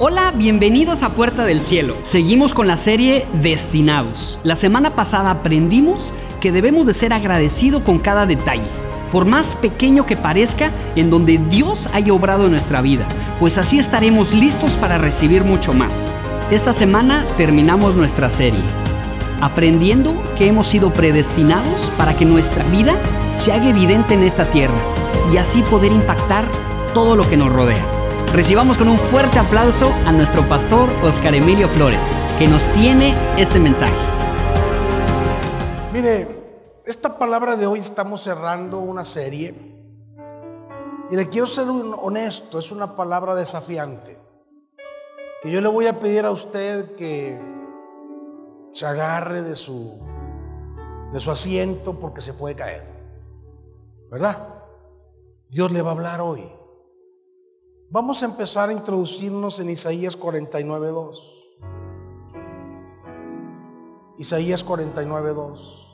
Hola, bienvenidos a Puerta del Cielo. Seguimos con la serie Destinados. La semana pasada aprendimos que debemos de ser agradecidos con cada detalle, por más pequeño que parezca, en donde Dios haya obrado en nuestra vida, pues así estaremos listos para recibir mucho más. Esta semana terminamos nuestra serie, aprendiendo que hemos sido predestinados para que nuestra vida se haga evidente en esta tierra y así poder impactar todo lo que nos rodea. Recibamos con un fuerte aplauso a nuestro pastor Oscar Emilio Flores, que nos tiene este mensaje. Mire, esta palabra de hoy estamos cerrando una serie y le quiero ser honesto, es una palabra desafiante. Que yo le voy a pedir a usted que se agarre de su de su asiento porque se puede caer. ¿Verdad? Dios le va a hablar hoy. Vamos a empezar a introducirnos en Isaías 49.2. Isaías 49.2.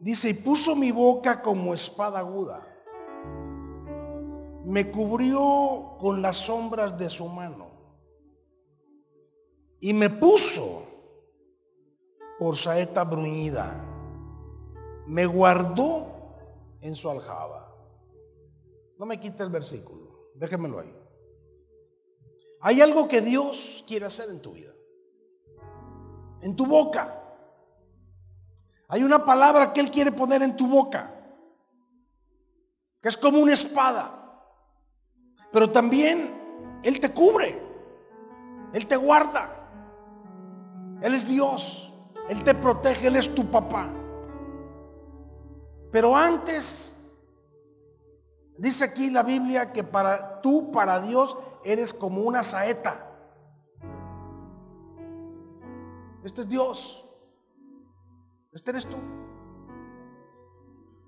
Dice, y puso mi boca como espada aguda. Me cubrió con las sombras de su mano. Y me puso por saeta bruñida. Me guardó en su aljaba. No me quite el versículo, déjemelo ahí. Hay algo que Dios quiere hacer en tu vida. En tu boca. Hay una palabra que Él quiere poner en tu boca. Que es como una espada. Pero también Él te cubre. Él te guarda. Él es Dios. Él te protege, Él es tu papá. Pero antes, dice aquí la Biblia que para tú, para Dios, eres como una saeta. Este es Dios. Este eres tú.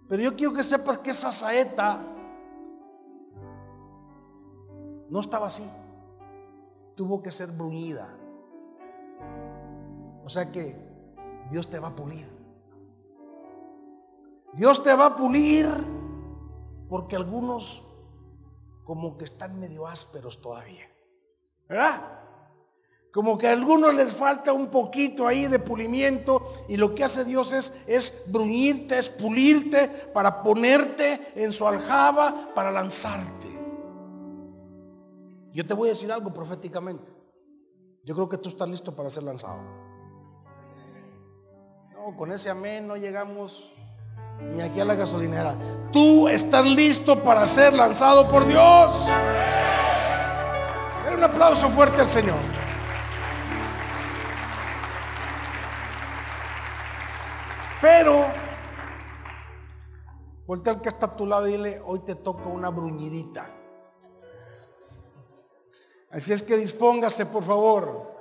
Pero yo quiero que sepas que esa saeta no estaba así. Tuvo que ser bruñida. O sea que Dios te va a pulir. Dios te va a pulir porque algunos como que están medio ásperos todavía. ¿Verdad? Como que a algunos les falta un poquito ahí de pulimiento y lo que hace Dios es, es bruñirte, es pulirte para ponerte en su aljaba, para lanzarte. Yo te voy a decir algo proféticamente. Yo creo que tú estás listo para ser lanzado con ese amén no llegamos ni aquí a la gasolinera. Tú estás listo para ser lanzado por Dios. un aplauso fuerte al Señor. Pero, voltea al que está a tu lado y dile, hoy te toca una bruñidita. Así es que dispóngase, por favor.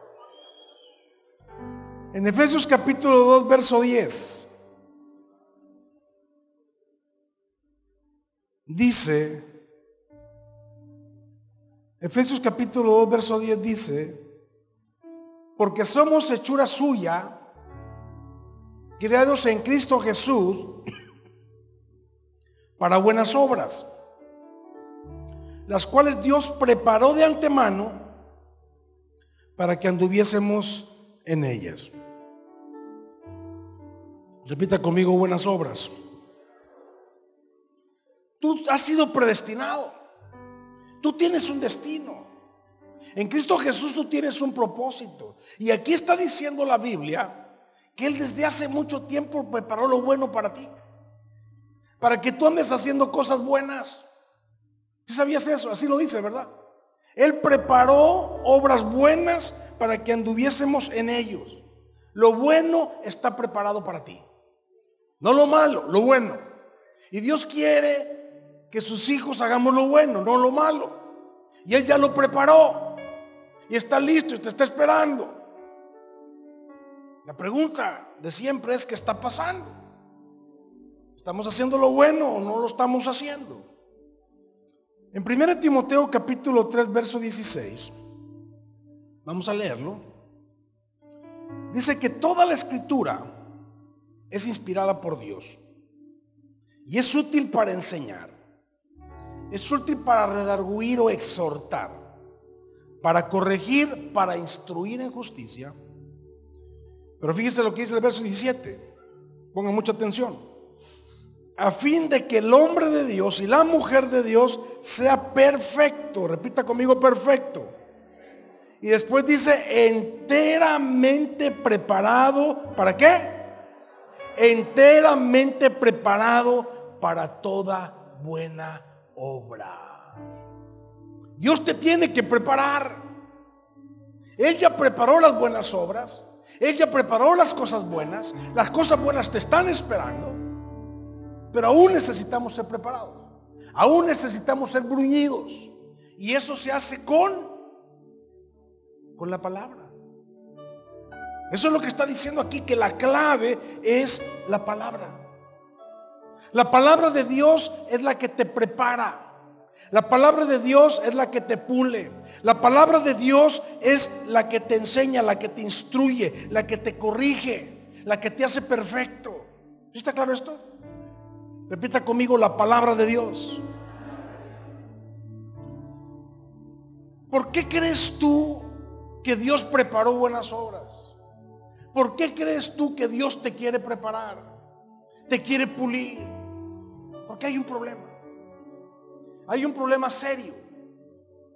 En Efesios capítulo 2, verso 10, dice, Efesios capítulo 2, verso 10 dice, porque somos hechura suya, creados en Cristo Jesús, para buenas obras, las cuales Dios preparó de antemano para que anduviésemos en ellas. Repita conmigo buenas obras. Tú has sido predestinado. Tú tienes un destino. En Cristo Jesús tú tienes un propósito. Y aquí está diciendo la Biblia que Él desde hace mucho tiempo preparó lo bueno para ti. Para que tú andes haciendo cosas buenas. ¿Sabías eso? Así lo dice, ¿verdad? Él preparó obras buenas para que anduviésemos en ellos. Lo bueno está preparado para ti. No lo malo, lo bueno. Y Dios quiere que sus hijos hagamos lo bueno, no lo malo. Y Él ya lo preparó. Y está listo y te está esperando. La pregunta de siempre es, ¿qué está pasando? ¿Estamos haciendo lo bueno o no lo estamos haciendo? En 1 Timoteo capítulo 3, verso 16, vamos a leerlo. Dice que toda la escritura es inspirada por Dios Y es útil para enseñar. Es útil para redarguir o exhortar. Para corregir, para instruir en justicia. Pero fíjese lo que dice el verso 17. Pongan mucha atención. A fin de que el hombre de Dios y la mujer de Dios sea perfecto. Repita conmigo perfecto. Y después dice enteramente preparado. ¿Para qué? Enteramente preparado para toda buena obra. Dios te tiene que preparar. Él ya preparó las buenas obras. Él ya preparó las cosas buenas. Las cosas buenas te están esperando. Pero aún necesitamos ser preparados. Aún necesitamos ser bruñidos. Y eso se hace con con la palabra. Eso es lo que está diciendo aquí, que la clave es la palabra. La palabra de Dios es la que te prepara. La palabra de Dios es la que te pule. La palabra de Dios es la que te enseña, la que te instruye, la que te corrige, la que te hace perfecto. ¿Está claro esto? Repita conmigo la palabra de Dios. ¿Por qué crees tú que Dios preparó buenas obras? ¿Por qué crees tú que Dios te quiere preparar? Te quiere pulir. Porque hay un problema. Hay un problema serio.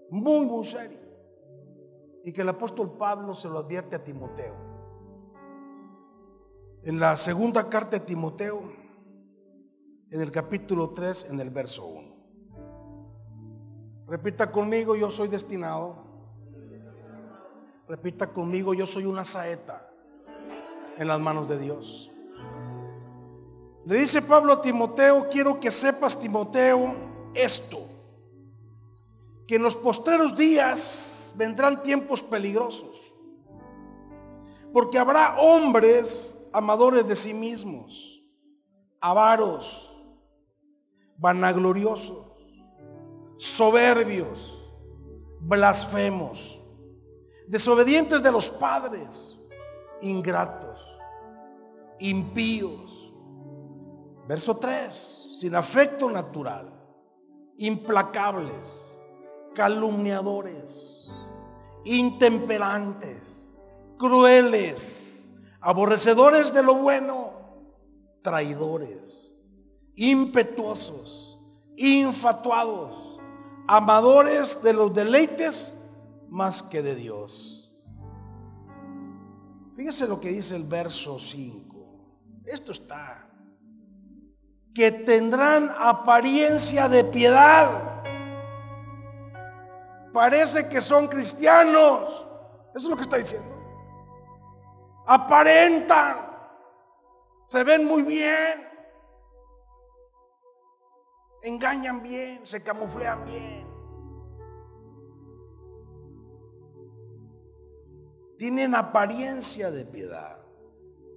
Muy, muy serio. Y que el apóstol Pablo se lo advierte a Timoteo. En la segunda carta de Timoteo, en el capítulo 3, en el verso 1. Repita conmigo, yo soy destinado Repita conmigo, yo soy una saeta en las manos de Dios. Le dice Pablo a Timoteo, quiero que sepas, Timoteo, esto, que en los postreros días vendrán tiempos peligrosos, porque habrá hombres amadores de sí mismos, avaros, vanagloriosos, soberbios, blasfemos desobedientes de los padres, ingratos, impíos. Verso 3, sin afecto natural, implacables, calumniadores, intemperantes, crueles, aborrecedores de lo bueno, traidores, impetuosos, infatuados, amadores de los deleites más que de Dios. Fíjese lo que dice el verso 5. Esto está. Que tendrán apariencia de piedad. Parece que son cristianos. Eso es lo que está diciendo. Aparentan. Se ven muy bien. Engañan bien. Se camuflean bien. Tienen apariencia de piedad,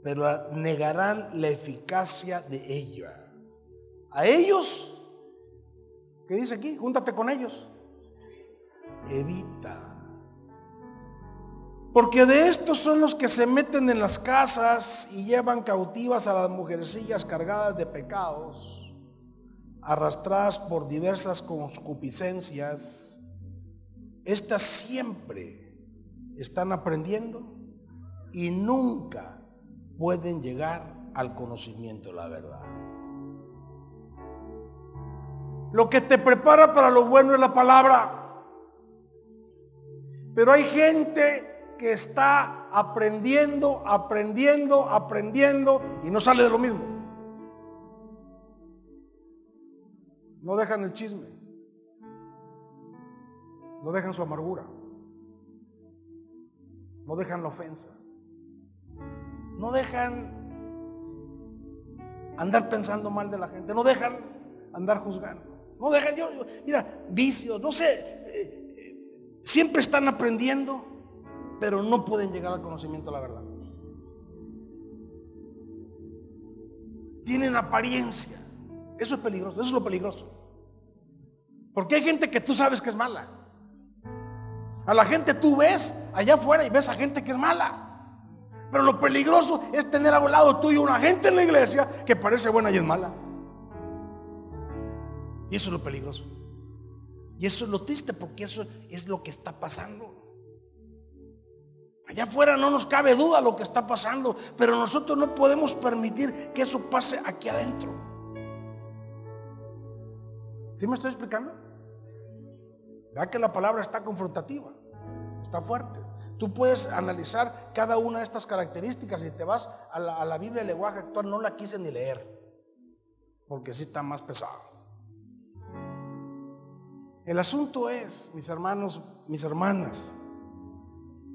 pero negarán la eficacia de ella. A ellos, ¿qué dice aquí? Júntate con ellos. Evita. Porque de estos son los que se meten en las casas y llevan cautivas a las mujercillas cargadas de pecados, arrastradas por diversas concupiscencias. Estas siempre están aprendiendo y nunca pueden llegar al conocimiento de la verdad. Lo que te prepara para lo bueno es la palabra. Pero hay gente que está aprendiendo, aprendiendo, aprendiendo y no sale de lo mismo. No dejan el chisme. No dejan su amargura. No dejan la ofensa. No dejan andar pensando mal de la gente. No dejan andar juzgando. No dejan, yo, mira, vicios, no sé. Eh, eh, siempre están aprendiendo, pero no pueden llegar al conocimiento de la verdad. Tienen apariencia. Eso es peligroso, eso es lo peligroso. Porque hay gente que tú sabes que es mala. A la gente tú ves allá afuera y ves a gente que es mala. Pero lo peligroso es tener a un lado tuyo una gente en la iglesia que parece buena y es mala. Y eso es lo peligroso. Y eso es lo triste porque eso es lo que está pasando. Allá afuera no nos cabe duda lo que está pasando, pero nosotros no podemos permitir que eso pase aquí adentro. ¿Sí me estoy explicando? Vea que la palabra está confrontativa, está fuerte. Tú puedes analizar cada una de estas características y te vas a la, Biblia, el lenguaje actual, no la quise ni leer, porque sí está más pesado. El asunto es, mis hermanos, mis hermanas,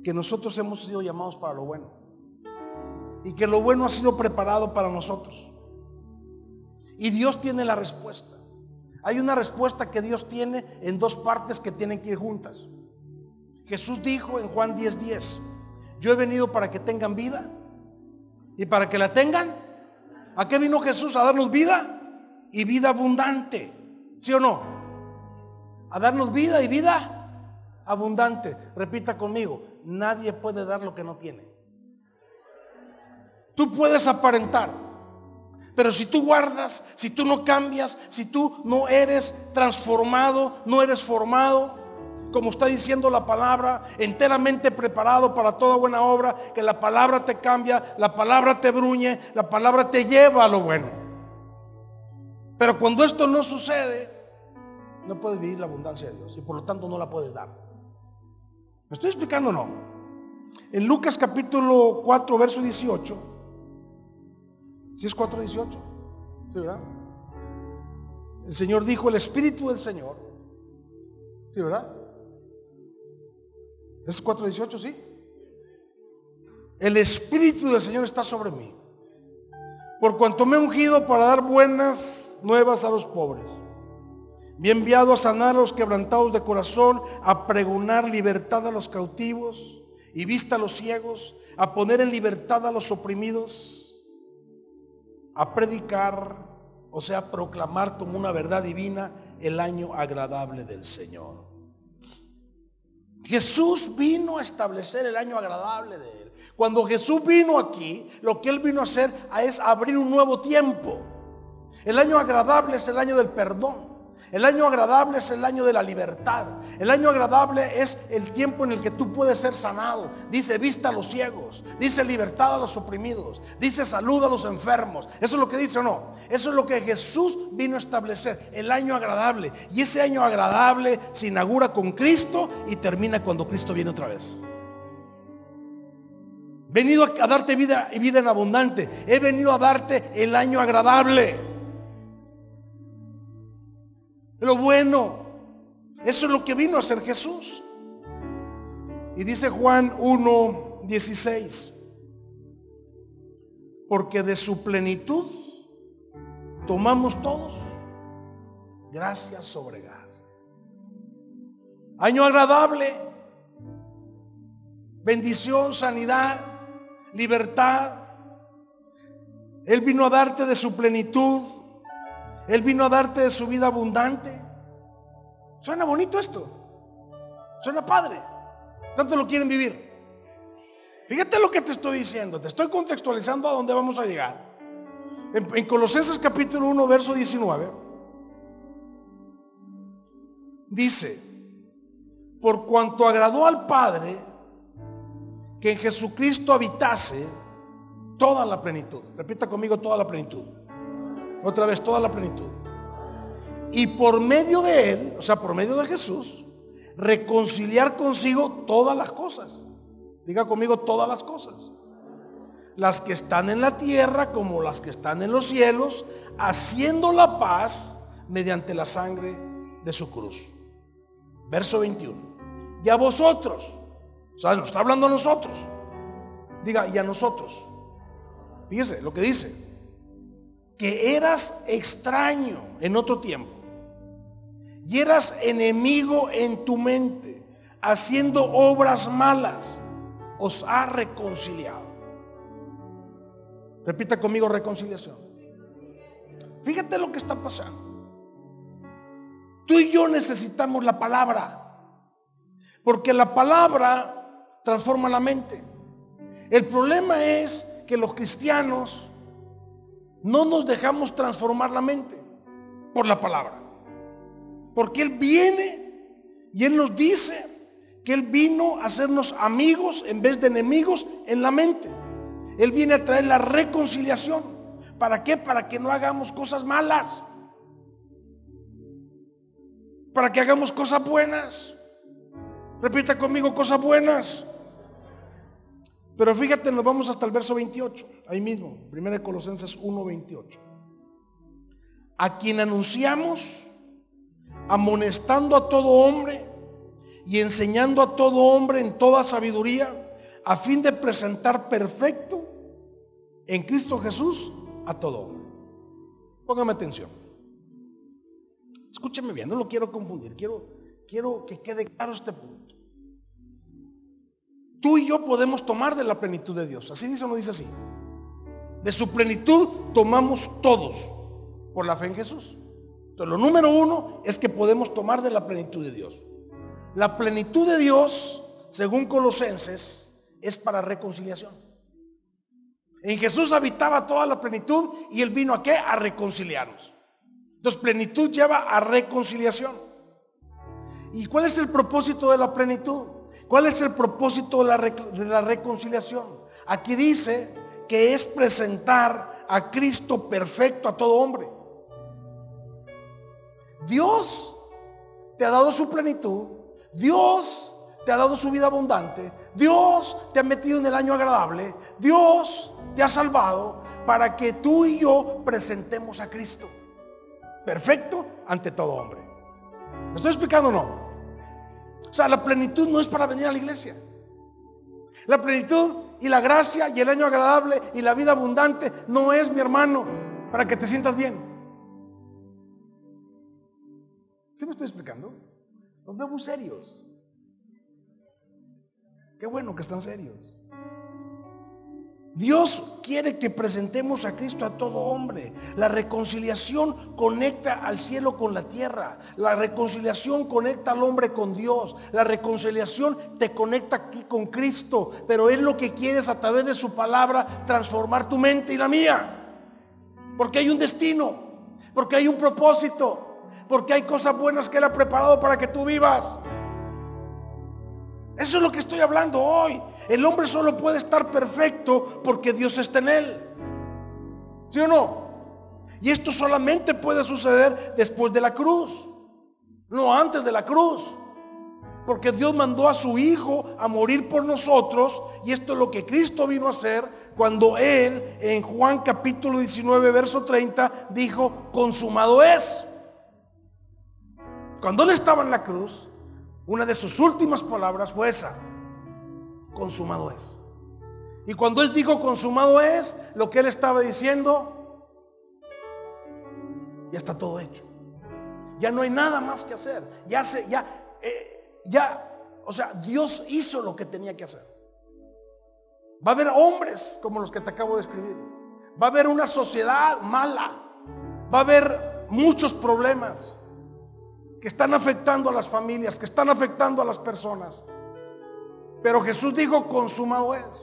que nosotros hemos sido llamados para lo bueno. Y que lo bueno ha sido preparado para nosotros. Y Dios tiene la respuesta. Hay una respuesta que Dios tiene en dos partes que tienen que ir juntas. Jesús dijo en Juan 10:10, 10, yo he venido para que tengan vida y para que la tengan. ¿A qué vino Jesús? A darnos vida y vida abundante. ¿Sí o no? A darnos vida y vida abundante. Repita conmigo, nadie puede dar lo que no tiene. Tú puedes aparentar, pero si tú guardas, si tú no cambias, si tú no eres transformado, no eres formado, como está diciendo la palabra, enteramente preparado para toda buena obra, que la palabra te cambia, la palabra te bruñe, la palabra te lleva a lo bueno. Pero cuando esto no sucede, no puedes vivir la abundancia de Dios y por lo tanto no la puedes dar. ¿Me estoy explicando o no? En Lucas capítulo 4, verso 18. Si es 4, 18. ¿Sí, verdad? El Señor dijo, el Espíritu del Señor. ¿Sí, verdad? ¿Es 4, 18, sí? El Espíritu del Señor está sobre mí. Por cuanto me he ungido para dar buenas nuevas a los pobres me enviado a sanar a los quebrantados de corazón, a pregonar libertad a los cautivos y vista a los ciegos, a poner en libertad a los oprimidos, a predicar, o sea, proclamar como una verdad divina el año agradable del Señor. Jesús vino a establecer el año agradable de Él. Cuando Jesús vino aquí, lo que Él vino a hacer es abrir un nuevo tiempo. El año agradable es el año del perdón. El año agradable es el año de la libertad. El año agradable es el tiempo en el que tú puedes ser sanado. Dice vista a los ciegos. Dice libertad a los oprimidos. Dice salud a los enfermos. Eso es lo que dice o no. Eso es lo que Jesús vino a establecer. El año agradable. Y ese año agradable se inaugura con Cristo y termina cuando Cristo viene otra vez. Venido a darte vida y vida en abundante. He venido a darte el año agradable lo bueno. Eso es lo que vino a hacer Jesús. Y dice Juan 1, 16. Porque de su plenitud tomamos todos gracias sobre gas. Año agradable, bendición, sanidad, libertad. Él vino a darte de su plenitud él vino a darte de su vida abundante. Suena bonito esto. Suena padre. ¿Cuántos lo quieren vivir? Fíjate lo que te estoy diciendo. Te estoy contextualizando a dónde vamos a llegar. En, Colosenses capítulo 1, verso 19. Dice, por cuanto agradó al Padre que en Jesucristo habitase toda la plenitud. Repita conmigo toda la plenitud. Otra vez, toda la plenitud. Y por medio de Él, o sea, por medio de Jesús, reconciliar consigo todas las cosas. Diga conmigo todas las cosas. Las que están en la tierra como las que están en los cielos, haciendo la paz mediante la sangre de su cruz. Verso 21. Y a vosotros, o sea, nos está hablando a nosotros. Diga, y a nosotros. Fíjese lo que dice que eras extraño en otro tiempo y eras enemigo en tu mente, haciendo obras malas, os ha reconciliado. Repita conmigo reconciliación. Fíjate lo que está pasando. Tú y yo necesitamos la palabra, porque la palabra transforma la mente. El problema es que los cristianos no nos dejamos transformar la mente por la palabra. Porque Él viene y Él nos dice que Él vino a hacernos amigos en vez de enemigos en la mente. Él viene a traer la reconciliación. ¿Para qué? Para que no hagamos cosas malas. Para que hagamos cosas buenas. Repita conmigo cosas buenas. Pero fíjate, nos vamos hasta el verso 28, ahí mismo, 1 Colosenses 1, 28. A quien anunciamos, amonestando a todo hombre y enseñando a todo hombre en toda sabiduría, a fin de presentar perfecto en Cristo Jesús a todo hombre. Póngame atención. Escúcheme bien, no lo quiero confundir, quiero, quiero que quede claro este punto. Tú y yo podemos tomar de la plenitud de Dios. ¿Así dice o no dice así? De su plenitud tomamos todos por la fe en Jesús. Entonces, lo número uno es que podemos tomar de la plenitud de Dios. La plenitud de Dios, según Colosenses, es para reconciliación. En Jesús habitaba toda la plenitud y Él vino a qué? A reconciliarnos. Entonces, plenitud lleva a reconciliación. ¿Y cuál es el propósito de la plenitud? ¿Cuál es el propósito de la, reconciliación? Aquí dice que es presentar a Cristo perfecto a todo hombre. Dios te ha dado su plenitud. Dios te ha dado su vida abundante. Dios te ha metido en el año agradable. Dios te ha salvado para que tú y yo presentemos a Cristo. Perfecto ante todo hombre. ¿Me estoy explicando o no? O sea, la plenitud no es para venir a la iglesia. La plenitud y la gracia y el año agradable y la vida abundante no es, mi hermano, para que te sientas bien. ¿Sí me estoy explicando? Los veo muy serios. Qué bueno que están serios. Dios quiere que presentemos a Cristo a todo hombre. La reconciliación conecta al cielo con la tierra. La reconciliación conecta al hombre con Dios. La reconciliación te conecta aquí con Cristo. Pero Él lo que quiere es a través de su palabra transformar tu mente y la mía. Porque hay un destino. Porque hay un propósito. Porque hay cosas buenas que Él ha preparado para que tú vivas. Eso es lo que estoy hablando hoy. El hombre solo puede estar perfecto porque Dios está en él. ¿Sí o no? Y esto solamente puede suceder después de la cruz, no antes de la cruz. Porque Dios mandó a su Hijo a morir por nosotros y esto es lo que Cristo vino a hacer cuando Él en Juan capítulo 19, verso 30 dijo, consumado es. Cuando Él estaba en la cruz, una de sus últimas palabras fue esa, consumado es. Y cuando él dijo consumado es, lo que él estaba diciendo, ya está todo hecho. Ya no hay nada más que hacer. Ya se, ya, eh, ya, o sea, Dios hizo lo que tenía que hacer. Va a haber hombres como los que te acabo de escribir. Va a haber una sociedad mala. Va a haber muchos problemas que están afectando a las familias, que están afectando a las personas. Pero Jesús dijo, consumado es.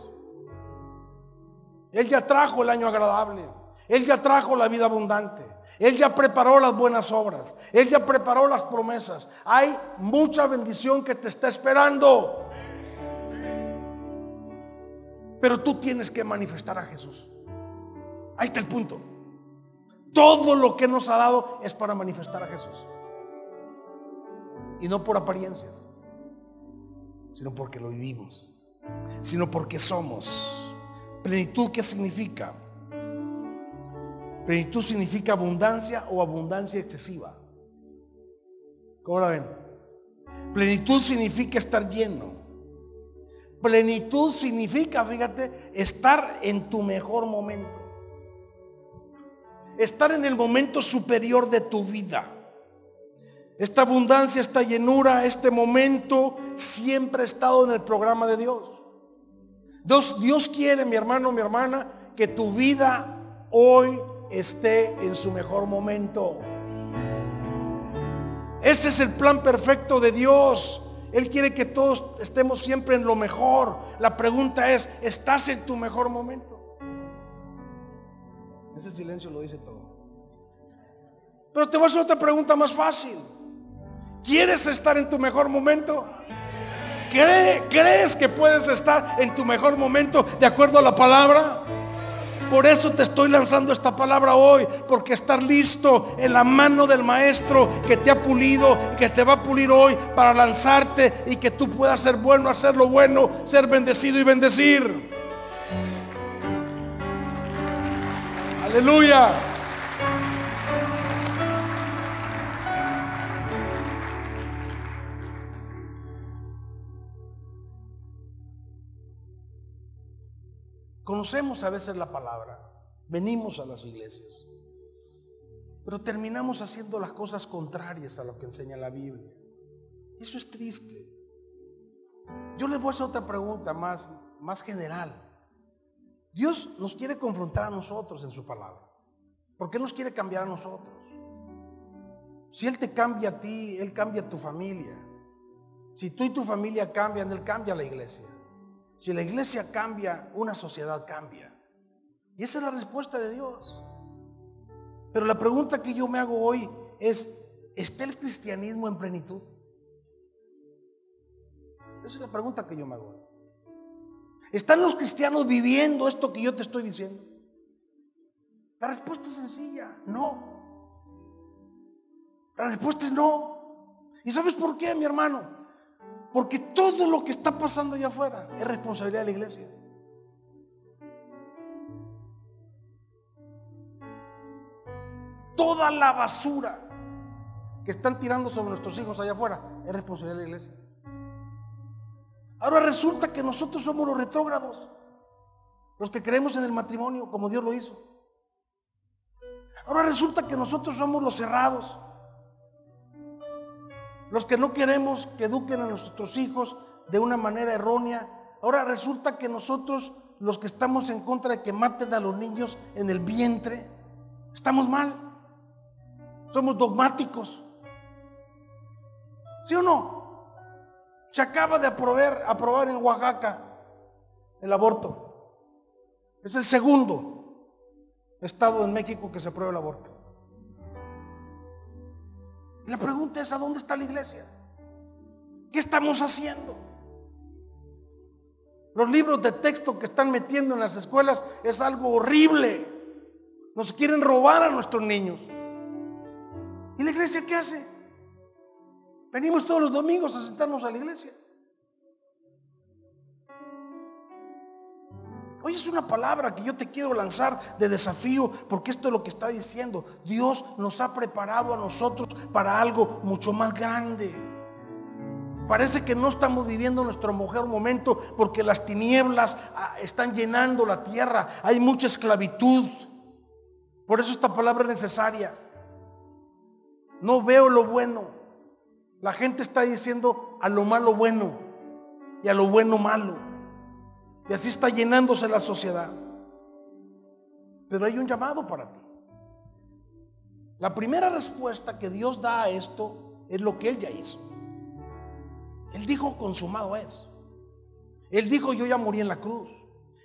Él ya trajo el año agradable. Él ya trajo la vida abundante. Él ya preparó las buenas obras. Él ya preparó las promesas. Hay mucha bendición que te está esperando. Pero tú tienes que manifestar a Jesús. Ahí está el punto. Todo lo que nos ha dado es para manifestar a Jesús. Y no por apariencias, sino porque lo vivimos, sino porque somos. Plenitud, ¿qué significa? Plenitud significa abundancia o abundancia excesiva. ¿Cómo la ven? Plenitud significa estar lleno. Plenitud significa, fíjate, estar en tu mejor momento. Estar en el momento superior de tu vida. Esta abundancia, esta llenura, este momento siempre ha estado en el programa de Dios. Dios, Dios quiere, mi hermano, mi hermana, que tu vida hoy esté en su mejor momento. Este es el plan perfecto de Dios. Él quiere que todos estemos siempre en lo mejor. La pregunta es, ¿estás en tu mejor momento? Ese silencio lo dice todo. Pero te voy a hacer otra pregunta más fácil. ¿Quieres estar en tu mejor momento? ¿Crees que puedes estar en tu mejor momento de acuerdo a la palabra? Por eso te estoy lanzando esta palabra hoy, porque estar listo en la mano del maestro que te ha pulido, que te va a pulir hoy para lanzarte y que tú puedas ser bueno, hacer lo bueno, ser bendecido y bendecir. Aleluya. Conocemos a veces la palabra, venimos a las iglesias, pero terminamos haciendo las cosas contrarias a lo que enseña la Biblia. Eso es triste. Yo les voy a hacer otra pregunta más, más general. Dios nos quiere confrontar a nosotros en su palabra. ¿Por qué nos quiere cambiar a nosotros? Si Él te cambia a ti, Él cambia a tu familia. Si tú y tu familia cambian, Él cambia a la iglesia. Si la iglesia cambia, una sociedad cambia. Y esa es la respuesta de Dios. Pero la pregunta que yo me hago hoy es, ¿está el cristianismo en plenitud? Esa es la pregunta que yo me hago. ¿Están los cristianos viviendo esto que yo te estoy diciendo? La respuesta es sencilla, no. La respuesta es no. ¿Y sabes por qué, mi hermano? Porque todo lo que está pasando allá afuera es responsabilidad de la iglesia. Toda la basura que están tirando sobre nuestros hijos allá afuera es responsabilidad de la iglesia. Ahora resulta que nosotros somos los retrógrados, los que creemos en el matrimonio como Dios lo hizo. Ahora resulta que nosotros somos los cerrados, los que no queremos que eduquen a nuestros hijos de una manera errónea. Ahora resulta que nosotros, los que estamos en contra de que maten a los niños en el vientre, estamos mal. Somos dogmáticos. ¿Sí o no? Se acaba de aprobar, en Oaxaca el aborto. Es el segundo estado en México que se aprueba el aborto. La pregunta es, ¿a dónde está la iglesia? ¿Qué estamos haciendo? Los libros de texto que están metiendo en las escuelas es algo horrible. Nos quieren robar a nuestros niños. ¿Y la iglesia qué hace? Venimos todos los domingos a sentarnos a la iglesia. Hoy es una palabra que yo te quiero lanzar de desafío porque esto es lo que está diciendo. Dios nos ha preparado a nosotros para algo mucho más grande. Parece que no estamos viviendo nuestro mejor momento porque las tinieblas ah, están llenando la tierra. Hay mucha esclavitud. Por eso esta palabra es necesaria. No veo lo bueno. La gente está diciendo a lo malo bueno y a lo bueno malo. Y así está llenándose la sociedad. Pero hay un llamado para ti. La primera respuesta que Dios da a esto es lo que Él ya hizo. Él dijo, consumado es. Él dijo, yo ya morí en la cruz.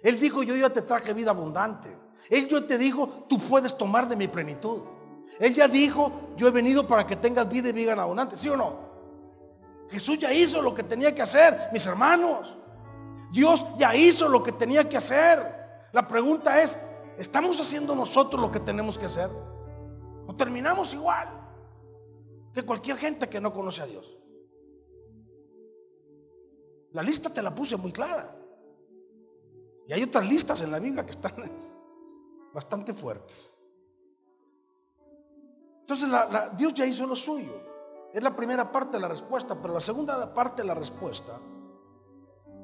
Él dijo, yo ya te traje vida abundante. Él yo te dijo, tú puedes tomar de mi plenitud. Él ya dijo, yo he venido para que tengas vida y vida abundante. ¿Sí o no? Jesús ya hizo lo que tenía que hacer, mis hermanos. Dios ya hizo lo que tenía que hacer. La pregunta es, ¿estamos haciendo nosotros lo que tenemos que hacer? ¿O terminamos igual que cualquier gente que no conoce a Dios? La lista te la puse muy clara. Y hay otras listas en la Biblia que están bastante fuertes. Entonces Dios ya hizo lo suyo. Es la primera parte de la respuesta, pero la segunda parte de la respuesta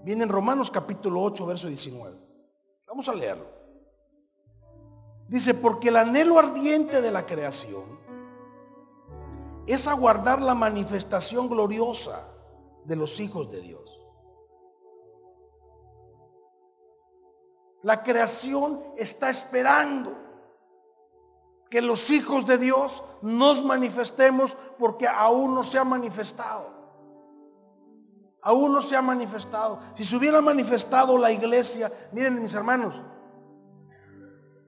Viene en Romanos capítulo 8, verso 19. Vamos a leerlo. Dice, porque el anhelo ardiente de la creación es aguardar la manifestación gloriosa de los hijos de Dios. La creación está esperando que los hijos de Dios nos manifestemos porque aún no se ha manifestado. Aún no se ha manifestado. Si se hubiera manifestado la iglesia, miren mis hermanos,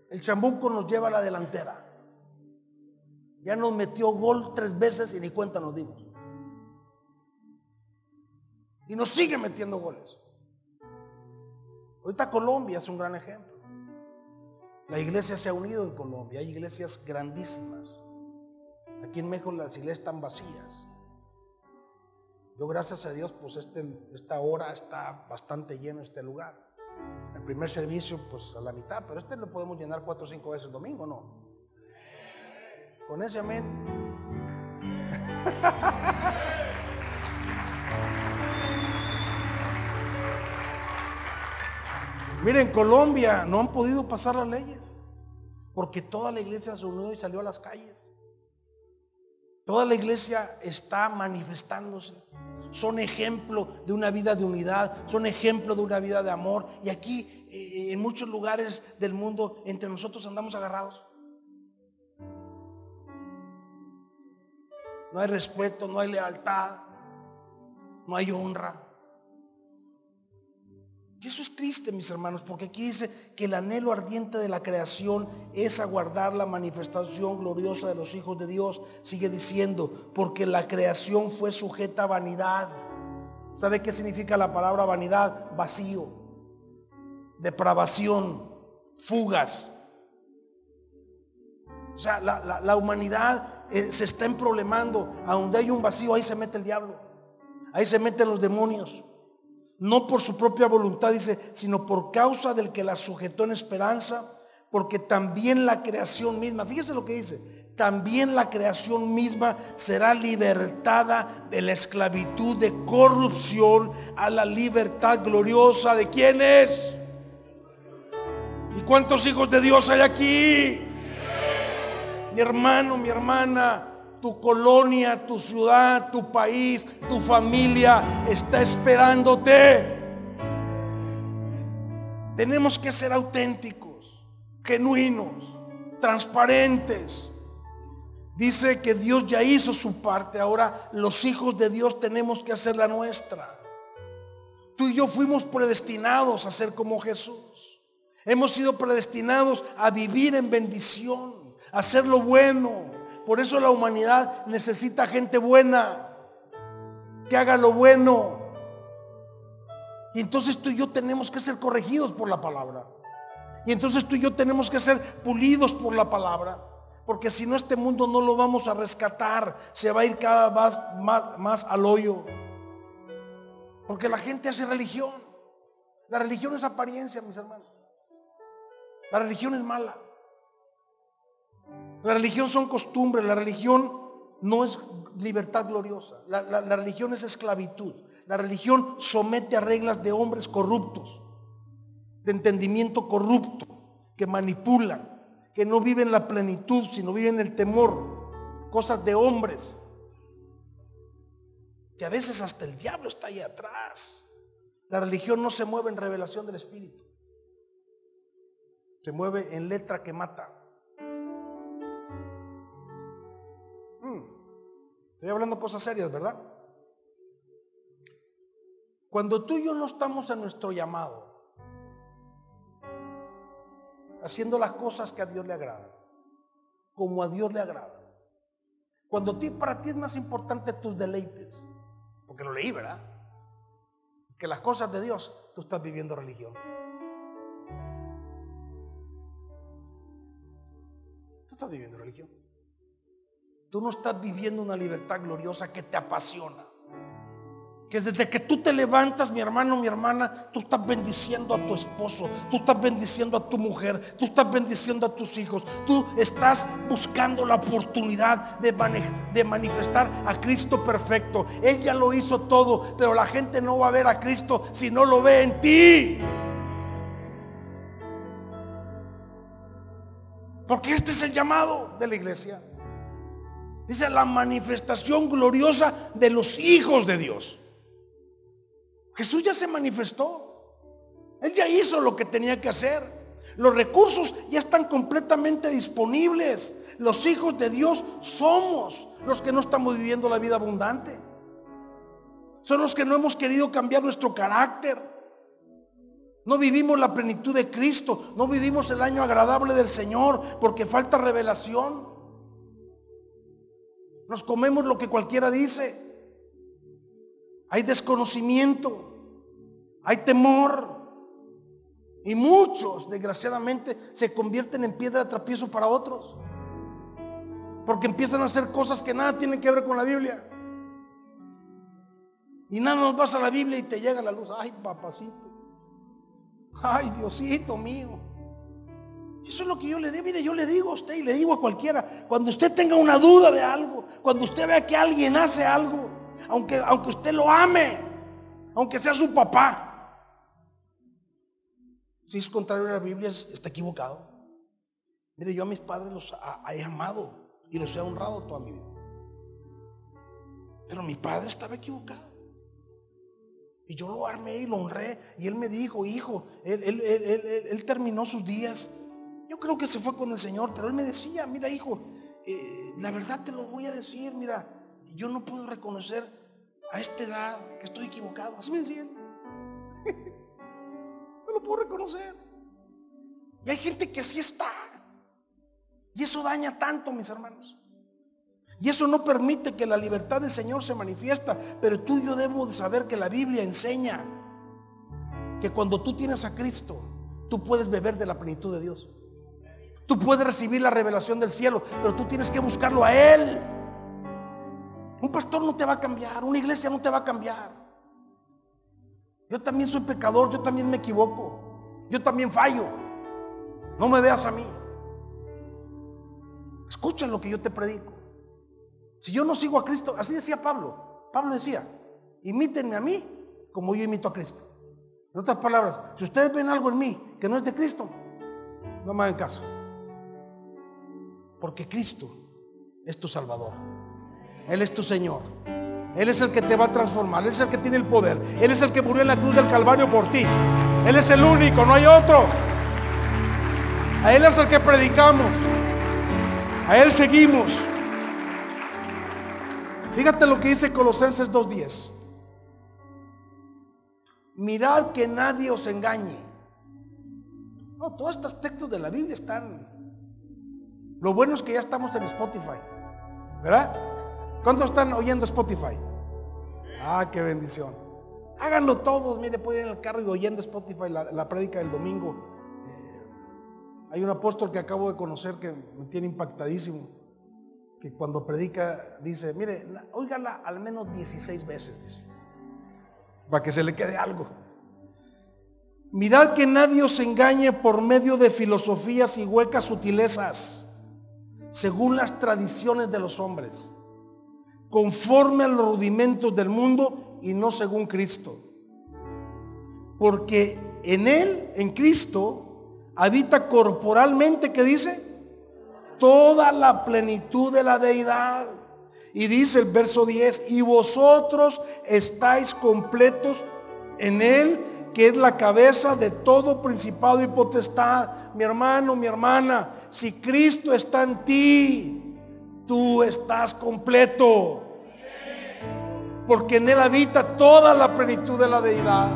el chambuco nos lleva a la delantera. Ya nos metió gol tres veces y ni cuenta nos dimos. Y nos sigue metiendo goles. Ahorita Colombia es un gran ejemplo. La iglesia se ha unido en Colombia. Hay iglesias grandísimas. Aquí en México las iglesias están vacías. Yo gracias a Dios, pues este, esta hora está bastante lleno este lugar. El primer servicio, pues a la mitad, pero este lo podemos llenar cuatro o cinco veces el domingo, ¿no? Con ese amén. Miren, Colombia no han podido pasar las leyes porque toda la iglesia se unió y salió a las calles. Toda la iglesia está manifestándose. Son ejemplo de una vida de unidad, son ejemplo de una vida de amor. Y aquí, eh, en muchos lugares del mundo, entre nosotros andamos agarrados. No hay respeto, no hay lealtad, no hay honra. Y eso es triste, mis hermanos, porque aquí dice que el anhelo ardiente de la creación es aguardar la manifestación gloriosa de los hijos de Dios. Sigue diciendo, porque la creación fue sujeta a vanidad. ¿Sabe qué significa la palabra vanidad? Vacío, depravación, fugas. O sea, la, humanidad eh, se está emproblemando. A donde hay un vacío, ahí se mete el diablo. Ahí se meten los demonios no por su propia voluntad, dice, sino por causa del que la sujetó en esperanza, porque también la creación misma, fíjese lo que dice, también la creación misma será libertada de la esclavitud de corrupción a la libertad gloriosa de quienes. ¿Y cuántos hijos de Dios hay aquí? Mi hermano, mi hermana, tu colonia, tu ciudad, tu país, tu familia está esperándote. Tenemos que ser auténticos, genuinos, transparentes. Dice que Dios ya hizo su parte, ahora los hijos de Dios tenemos que hacer la nuestra. Tú y yo fuimos predestinados a ser como Jesús. Hemos sido predestinados a vivir en bendición, a hacer lo bueno, por eso la humanidad necesita gente buena, que haga lo bueno. Y entonces tú y yo tenemos que ser corregidos por la palabra. Y entonces tú y yo tenemos que ser pulidos por la palabra. Porque si no, este mundo no lo vamos a rescatar. Se va a ir cada vez más, más al hoyo. Porque la gente hace religión. La religión es apariencia, mis hermanos. La religión es mala. La religión son costumbres, la religión no es libertad gloriosa, la, religión es esclavitud. La religión somete a reglas de hombres corruptos, de entendimiento corrupto, que manipulan, que no viven la plenitud, sino viven el temor, cosas de hombres, que a veces hasta el diablo está ahí atrás. La religión no se mueve en revelación del Espíritu, se mueve en letra que mata. Estoy hablando cosas serias, ¿verdad? Cuando tú y yo no estamos en nuestro llamado, haciendo las cosas que a Dios le agradan, como a Dios le agrada. Cuando ti, para ti es más importante tus deleites, porque lo leí, ¿verdad? Que las cosas de Dios, tú estás viviendo religión. Tú estás viviendo religión. Tú no estás viviendo una libertad gloriosa que te apasiona. Que desde que tú te levantas, mi hermano, mi hermana, tú estás bendiciendo a tu esposo, tú estás bendiciendo a tu mujer, tú estás bendiciendo a tus hijos, tú estás buscando la oportunidad de, de manifestar a Cristo perfecto. Él ya lo hizo todo, pero la gente no va a ver a Cristo si no lo ve en ti. Porque este es el llamado de la iglesia. Dice la manifestación gloriosa de los hijos de Dios. Jesús ya se manifestó. Él ya hizo lo que tenía que hacer. Los recursos ya están completamente disponibles. Los hijos de Dios somos los que no estamos viviendo la vida abundante. Son los que no hemos querido cambiar nuestro carácter. No vivimos la plenitud de Cristo. No vivimos el año agradable del Señor porque falta revelación. Nos comemos lo que cualquiera dice. hay desconocimiento, hay temor. Y muchos, desgraciadamente, se convierten en piedra de tropiezo para otros. Porque empiezan a hacer cosas que nada tienen que ver con la Biblia. Y nada nos vas a la Biblia y te llega la luz. Ay, papacito. Ay, Diosito mío. Eso es lo que yo le digo. Mire, yo le digo a usted y le digo a cualquiera. Cuando usted tenga una duda de algo, cuando usted vea que alguien hace algo, aunque, aunque usted lo ame, aunque sea su papá, si es contrario a la Biblia, está equivocado. Mire, yo a mis padres los he amado y los he honrado toda mi vida. Pero mi padre estaba equivocado. Y yo lo armé y lo honré. Y él me dijo, hijo, él, él terminó sus días creo que se fue con el Señor, pero él me decía, mira hijo, eh, la verdad te lo voy a decir, mira, yo no puedo reconocer a esta edad que estoy equivocado. Así me decían. no lo puedo reconocer. Y hay gente que así está. Y eso daña tanto, mis hermanos. Y eso no permite que la libertad del Señor se manifiesta. Pero tú y yo debo de saber que la Biblia enseña que cuando tú tienes a Cristo, tú puedes beber de la plenitud de Dios. Tú puedes recibir la revelación del cielo, pero tú tienes que buscarlo a Él. Un pastor no te va a cambiar, una iglesia no te va a cambiar. Yo también soy pecador, yo también me equivoco, yo también fallo. No me veas a mí. Escucha lo que yo te predico. Si yo no sigo a Cristo, así decía Pablo. Pablo decía, imítenme a mí como yo imito a Cristo. En otras palabras, si ustedes ven algo en mí que no es de Cristo, no me hagan caso. Porque Cristo es tu Salvador. Él es tu Señor. Él es el que te va a transformar. Él es el que tiene el poder. Él es el que murió en la cruz del Calvario por ti. Él es el único, no hay otro. A Él es el que predicamos. A Él seguimos. Fíjate lo que dice Colosenses 2.10. Mirad que nadie os engañe. No, todos estos textos de la Biblia están lo bueno es que ya estamos en Spotify. ¿Verdad? ¿Cuántos están oyendo Spotify? Ah, qué bendición. Háganlo todos. Mire, pueden ir en el carro y oyendo Spotify la, la prédica del domingo. Eh, hay un apóstol que acabo de conocer que me tiene impactadísimo. Que cuando predica dice, mire, óigala al menos 16 veces. Para que se le quede algo. Mirad que nadie os engañe por medio de filosofías y huecas sutilezas según las tradiciones de los hombres, conforme a los rudimentos del mundo y no según Cristo. Porque en Él, en Cristo, habita corporalmente, ¿qué dice? Toda la plenitud de la deidad. Y dice el verso 10, y vosotros estáis completos en Él, que es la cabeza de todo principado y potestad. Mi hermano, mi hermana, si Cristo está en ti, tú estás completo. Porque en Él habita toda la plenitud de la deidad.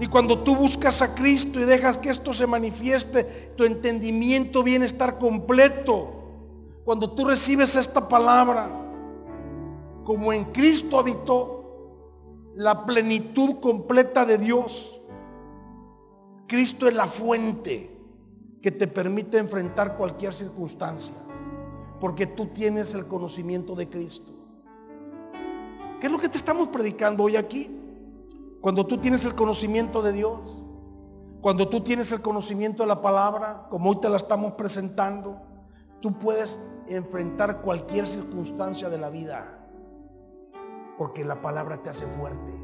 Y cuando tú buscas a Cristo y dejas que esto se manifieste, tu entendimiento viene a estar completo. Cuando tú recibes esta palabra, como en Cristo habitó la plenitud completa de Dios, Cristo es la fuente que te permite enfrentar cualquier circunstancia, porque tú tienes el conocimiento de Cristo. ¿Qué es lo que te estamos predicando hoy aquí? Cuando tú tienes el conocimiento de Dios, cuando tú tienes el conocimiento de la palabra, como hoy te la estamos presentando, tú puedes enfrentar cualquier circunstancia de la vida, porque la palabra te hace fuerte.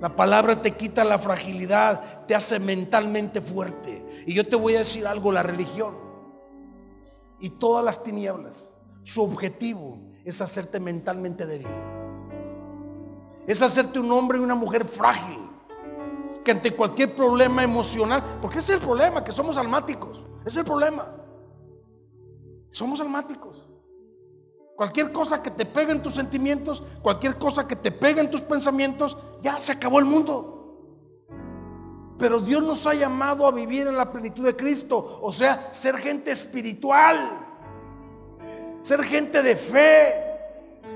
La palabra te quita la fragilidad, te hace mentalmente fuerte. Y yo te voy a decir algo, la religión y todas las tinieblas, su objetivo es hacerte mentalmente débil. Es hacerte un hombre y una mujer frágil, que ante cualquier problema emocional, porque ese es el problema, que somos almáticos, ese es el problema. Somos almáticos. Cualquier cosa que te pegue en tus sentimientos, cualquier cosa que te pegue en tus pensamientos, ya se acabó el mundo. Pero Dios nos ha llamado a vivir en la plenitud de Cristo, o sea, ser gente espiritual, ser gente de fe,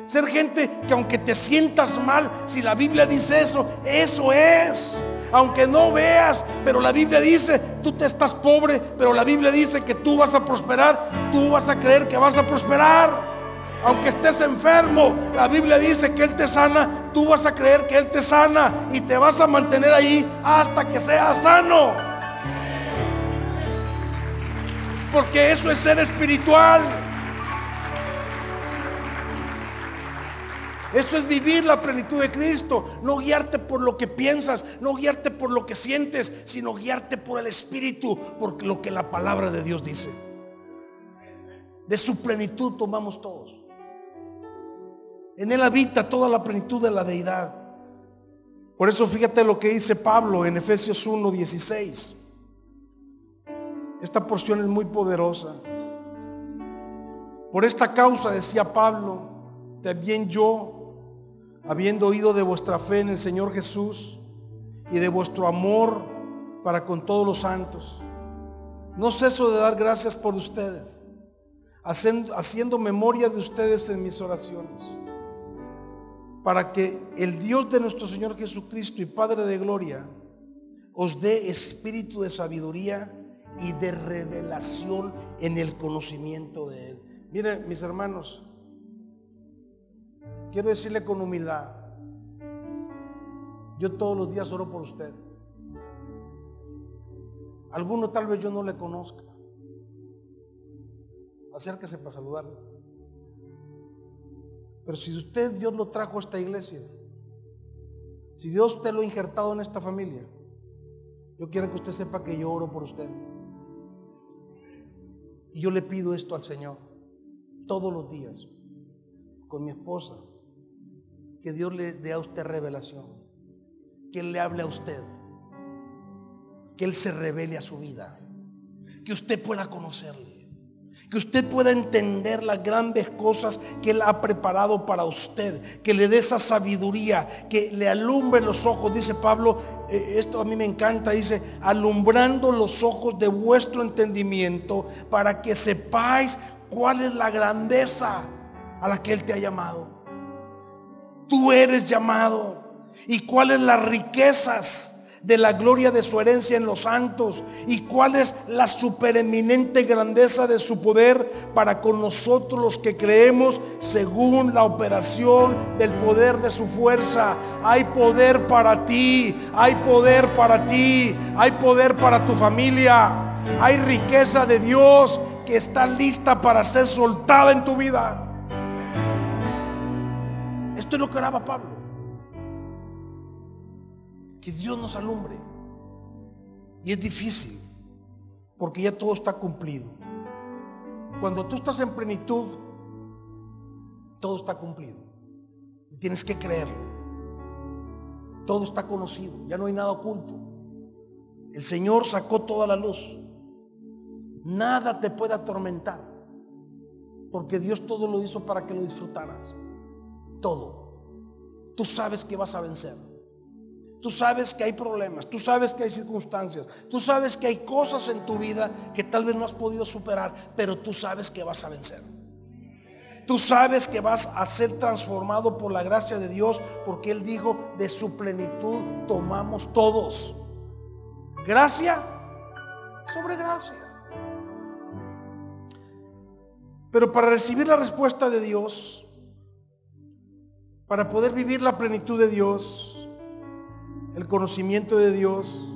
Ser gente que aunque te sientas mal, si la Biblia dice eso, eso es. Aunque no veas, pero la Biblia dice, tú te estás pobre, pero la Biblia dice que tú vas a prosperar, tú vas a creer que vas a prosperar. Aunque estés enfermo, la Biblia dice que Él te sana, tú vas a creer que Él te sana y te vas a mantener ahí hasta que seas sano. Porque eso es ser espiritual. Eso es vivir la plenitud de Cristo. No guiarte por lo que piensas, no guiarte por lo que sientes, sino guiarte por el Espíritu, por lo que la palabra de Dios dice. De su plenitud tomamos todos. En Él habita toda la plenitud de la deidad. Por eso fíjate lo que dice Pablo en Efesios 1, 16. Esta porción es muy poderosa. Por esta causa, decía Pablo, también yo, habiendo oído de vuestra fe en el Señor Jesús y de vuestro amor para con todos los santos. No ceso de dar gracias por ustedes, haciendo, memoria de ustedes en mis oraciones, para que el Dios de nuestro Señor Jesucristo y Padre de Gloria os dé espíritu de sabiduría y de revelación en el conocimiento de Él. Miren, mis hermanos, Quiero decirle con humildad, yo todos los días oro por usted. Alguno tal vez yo no le conozca. Acérquese para saludarle. Pero si usted Dios lo trajo a esta iglesia, si Dios te lo ha injertado en esta familia, yo quiero que usted sepa que yo oro por usted. Y yo le pido esto al Señor todos los días, con mi esposa, que Dios le dé a usted revelación, que Él le hable a usted, que Él se revele a su vida, que usted pueda conocerle. Que usted pueda entender las grandes cosas que Él ha preparado para usted. Que le dé esa sabiduría. Que le alumbre los ojos. Dice Pablo, eh, esto a mí me encanta. Dice, alumbrando los ojos de vuestro entendimiento para que sepáis cuál es la grandeza a la que Él te ha llamado tú eres llamado y cuáles las riquezas de la gloria de su herencia en los santos y cuál es la supereminente grandeza de su poder para con nosotros los que creemos según la operación del poder de su fuerza. Hay poder para ti, hay poder para ti, hay poder para tu familia, hay riqueza de Dios que está lista para ser soltada en tu vida. Esto es lo que oraba Pablo. Dios nos alumbre. Y es difícil, porque ya todo está cumplido. Cuando tú estás en plenitud, todo está cumplido. Y tienes que creerlo. Todo está conocido, ya no hay nada oculto. El Señor sacó toda la luz. Nada te puede atormentar, porque Dios todo lo hizo para que lo disfrutaras. Todo tú sabes que vas a vencer. Tú sabes que hay problemas, tú sabes que hay circunstancias, tú sabes que hay cosas en tu vida que tal vez no has podido superar, pero tú sabes que vas a vencer. Tú sabes que vas a ser transformado por la gracia de Dios, porque Él dijo, de su plenitud tomamos todos. Gracia sobre gracia. Pero para recibir la respuesta de Dios, para poder vivir la plenitud de Dios, el conocimiento de Dios,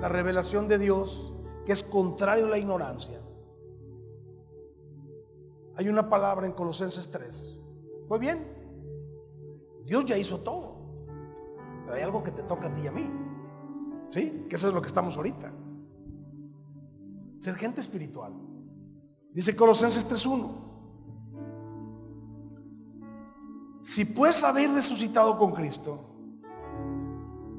la revelación de Dios, que es contrario a la ignorancia. Hay una palabra en Colosenses 3. Pues bien, Dios ya hizo todo. Pero hay algo que te toca a ti y a mí. ¿Sí? Que eso es lo que estamos ahorita. Ser gente espiritual. Dice Colosenses 3.1. Si pues habéis resucitado con Cristo,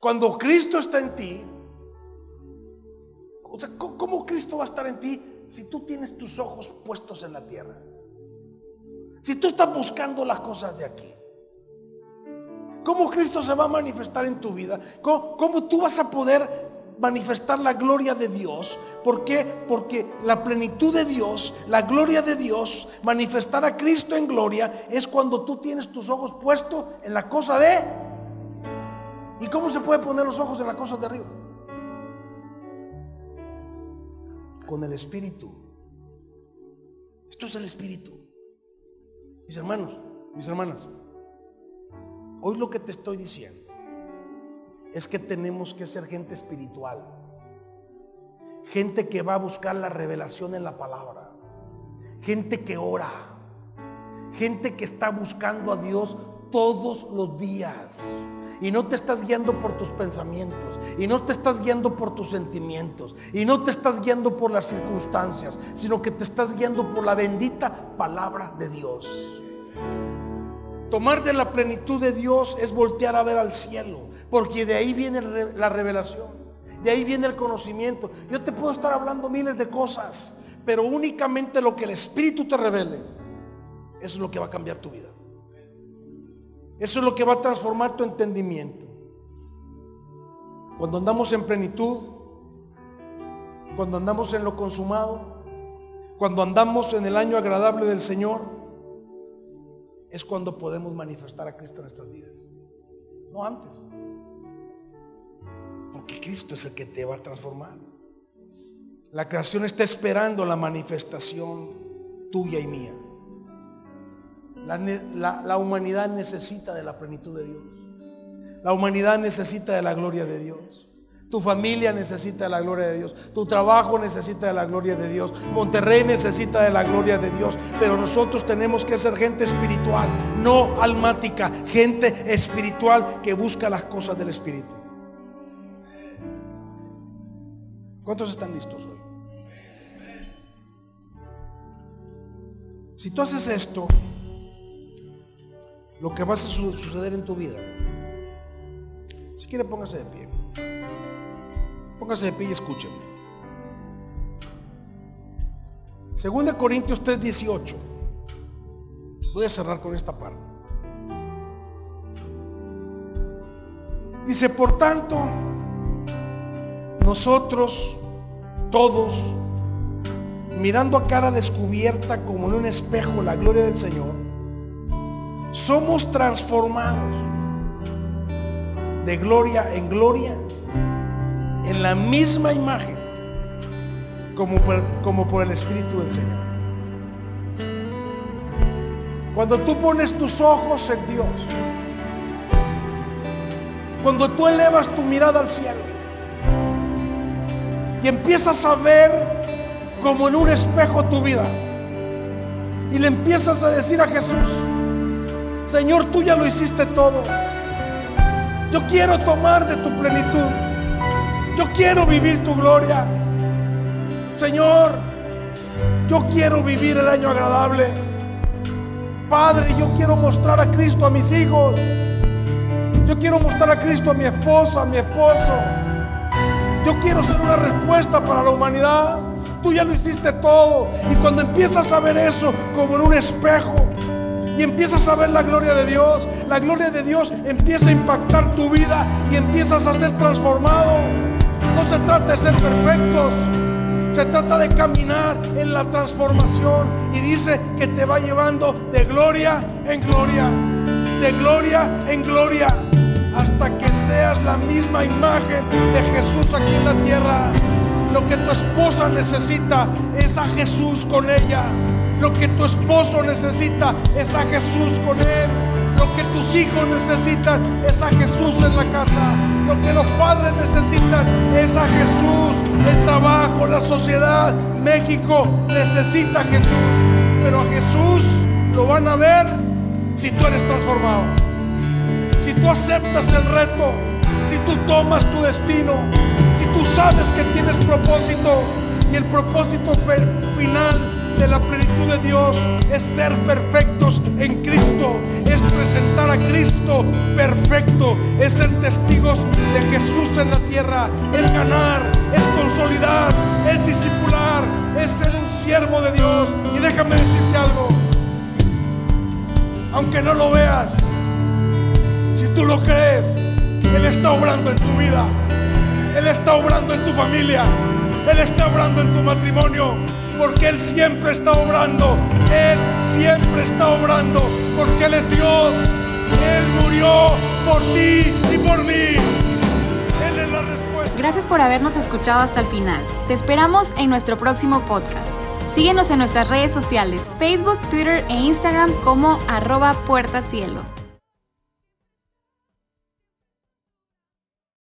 Cuando Cristo está en ti, o sea, ¿cómo Cristo va a estar en ti si tú tienes tus ojos puestos en la tierra? Si tú estás buscando las cosas de aquí. ¿Cómo Cristo se va a manifestar en tu vida? ¿Cómo, tú vas a poder manifestar la gloria de Dios? ¿Por qué? Porque la plenitud de Dios, la gloria de Dios, manifestar a Cristo en gloria es cuando tú tienes tus ojos puestos en la cosa de... ¿Y cómo se puede poner los ojos en la cosa de arriba? Con el Espíritu. Esto es el Espíritu. Mis hermanos, mis hermanas. Hoy lo que te estoy diciendo es que tenemos que ser gente espiritual. Gente que va a buscar la revelación en la palabra. Gente que ora. Gente que está buscando a Dios todos los días. Y no te estás guiando por tus pensamientos. Y no te estás guiando por tus sentimientos. Y no te estás guiando por las circunstancias. Sino que te estás guiando por la bendita palabra de Dios. Tomar de la plenitud de Dios es voltear a ver al cielo, porque de ahí viene la revelación, de ahí viene el conocimiento. Yo te puedo estar hablando miles de cosas, pero únicamente lo que el Espíritu te revele, es lo que va a cambiar tu vida. Eso es lo que va a transformar tu entendimiento. Cuando andamos en plenitud, cuando andamos en lo consumado, cuando andamos en el año agradable del Señor, es cuando podemos manifestar a Cristo en nuestras vidas. No antes. Porque Cristo es el que te va a transformar. La creación está esperando la manifestación tuya y mía. La, humanidad necesita de la plenitud de Dios. La humanidad necesita de la gloria de Dios. Tu familia necesita de la gloria de Dios. Tu trabajo necesita de la gloria de Dios. Monterrey necesita de la gloria de Dios. Pero nosotros tenemos que ser gente espiritual, no almática. Gente espiritual que busca las cosas del Espíritu. ¿Cuántos están listos hoy? Si tú haces esto, lo que va a suceder en tu vida, si quiere póngase de pie. Póngase de pie y escúcheme. Segunda Corintios 3:18. Voy a cerrar con esta parte. Dice, por tanto, nosotros todos, mirando a cara descubierta como en un espejo la gloria del Señor, somos transformados de gloria en gloria en la misma imagen como por, el Espíritu del Señor. Cuando tú pones tus ojos en Dios, cuando tú elevas tu mirada al cielo y empiezas a ver como en un espejo tu vida y le empiezas a decir a Jesús, Señor, tú ya lo hiciste todo. Yo quiero tomar de tu plenitud. Yo quiero vivir tu gloria. Señor, yo quiero vivir el año agradable. Padre, yo quiero mostrar a Cristo a mis hijos. Yo quiero mostrar a Cristo a mi esposa, a mi esposo. Yo quiero ser una respuesta para la humanidad. Tú ya lo hiciste todo. Y cuando empiezas a ver eso como en un espejo y empiezas a ver la gloria de Dios, la gloria de Dios empieza a impactar tu vida y empiezas a ser transformado. No se trata de ser perfectos. Se trata de caminar en la transformación. Y dice que te va llevando de gloria en gloria. De gloria en gloria. Hasta que seas la misma imagen de Jesús aquí en la tierra. Lo que tu esposa necesita es a Jesús con ella. Lo que tu esposo necesita es a Jesús con él. Lo que tus hijos necesitan es a Jesús en la casa. Lo que los padres necesitan es a Jesús. El trabajo, la sociedad, México necesita a Jesús. Pero a Jesús lo van a ver si tú eres transformado. Si tú aceptas el reto. Si tú tomas tu destino. Si tú sabes que tienes propósito. Y el propósito final de la plenitud de Dios es ser perfectos en Cristo, es presentar a Cristo perfecto, es ser testigos de Jesús en la tierra, es ganar, es consolidar, es discipular, es ser un siervo de Dios. Y déjame decirte algo, aunque no lo veas, si tú lo crees, Él está obrando en tu vida, Él está obrando en tu familia, Él está obrando en tu matrimonio, porque Él siempre está obrando, Él siempre está obrando, porque Él es Dios, Él murió por ti y por mí. Él es la respuesta. Gracias por habernos escuchado hasta el final. Te esperamos en nuestro próximo podcast. Síguenos en nuestras redes sociales, Facebook, Twitter e Instagram como arroba puertacielo.